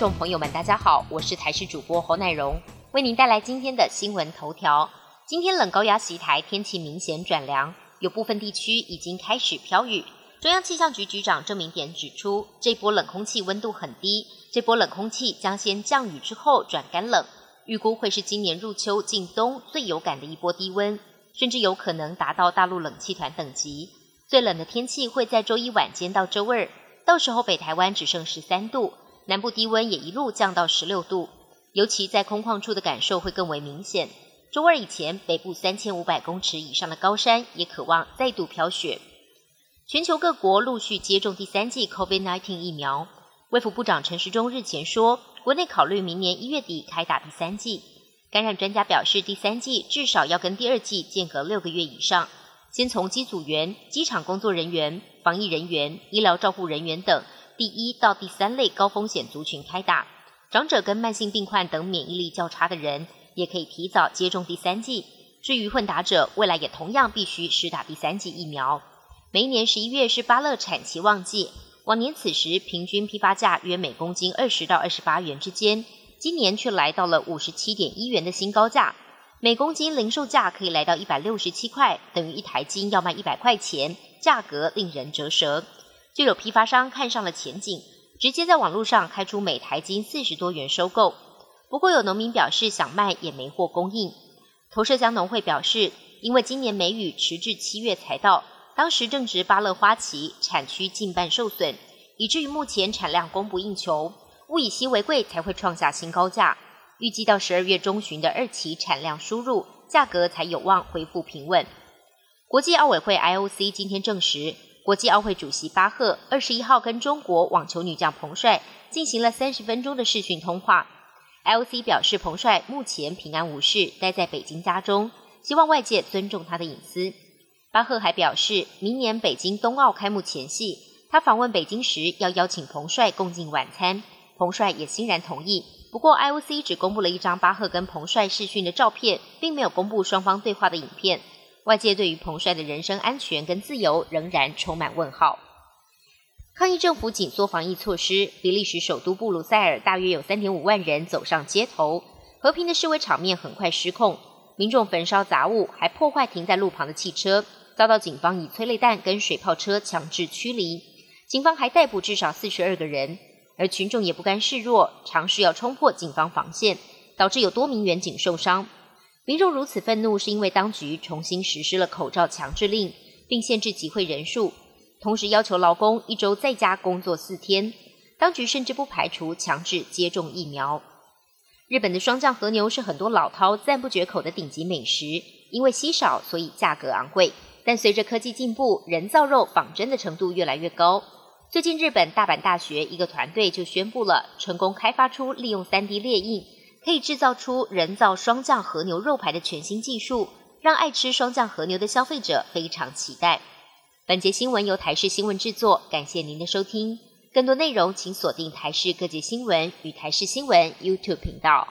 众朋友们，大家好，我是台视主播侯乃荣，为您带来今天的新闻头条。今天冷高压袭台，天气明显转凉，有部分地区已经开始飘雨。中央气象局局长郑明典指出，这波冷空气温度很低，这波冷空气将先降雨之后转干冷，预估会是今年入秋进冬最有感的一波低温，甚至有可能达到大陆冷气团等级。最冷的天气会在周一晚间到周二，到时候北台湾只剩十三度，南部低温也一路降到十六度，尤其在空旷处的感受会更为明显。周二以前，北部三千五百公尺以上的高山也渴望再度飘雪。全球各国陆续接种第三剂 COVID-19 疫苗。卫福部长陈时中日前说，国内考虑明年一月底开打第三剂。感染专家表示，第三剂至少要跟第二剂间隔六个月以上。先从机组员、机场工作人员、防疫人员、医疗照护人员等第一到第三类高风险族群开打。长者跟慢性病患等免疫力较差的人，也可以提早接种第三剂。至于混打者，未来也同样必须施打第三剂疫苗。每一年十一月是巴乐产期旺季，往年此时平均批发价约每公斤二十到二十八元之间，今年却来到了五十七点一元的新高价，每公斤零售价可以来到一百六十七块，等于一台斤要卖一百块钱，价格令人折舌。就有批发商看上了前景，直接在网络上开出每台斤四十多元收购。不过有农民表示想卖也没货供应。投射江农会表示，因为今年梅雨迟至七月才到。当时正值芭乐花期，产区近半受损，以至于目前产量供不应求，物以稀为贵才会创下新高价。预计到十二月中旬的二期产量输入，价格才有望恢复平稳。国际奥委会 IOC 今天证实，国际奥会主席巴赫二十一号跟中国网球女将彭帅进行了三十分钟的视讯通话。IOC 表示，彭帅目前平安无事，待在北京家中，希望外界尊重他的隐私。巴赫还表示，明年北京冬奥开幕前夕，他访问北京时要邀请彭帅共进晚餐，彭帅也欣然同意。不过，IOC 只公布了一张巴赫跟彭帅视讯的照片，并没有公布双方对话的影片。外界对于彭帅的人身安全跟自由仍然充满问号。抗议政府紧缩防疫措施，比利时首都布鲁塞尔大约有三点五万人走上街头，和平的示威场面很快失控，民众焚烧杂物，还破坏停在路旁的汽车。遭到警方以催泪弹跟水炮车强制驱离，警方还逮捕至少四十二个人，而群众也不甘示弱，尝试要冲破警方防线，导致有多名远警受伤。民众如此愤怒，是因为当局重新实施了口罩强制令，并限制集会人数，同时要求劳工一周在家工作四天。当局甚至不排除强制接种疫苗。日本的霜降和牛是很多老饕赞不绝口的顶级美食，因为稀少，所以价格昂贵。但随着科技进步，人造肉仿真的程度越来越高。最近，日本大阪大学一个团队就宣布了成功开发出利用 3D 列印可以制造出人造双降和牛肉排的全新技术，让爱吃双降和牛的消费者非常期待。本节新闻由台视新闻制作，感谢您的收听。更多内容请锁定台视各界新闻与台视新闻 YouTube 频道。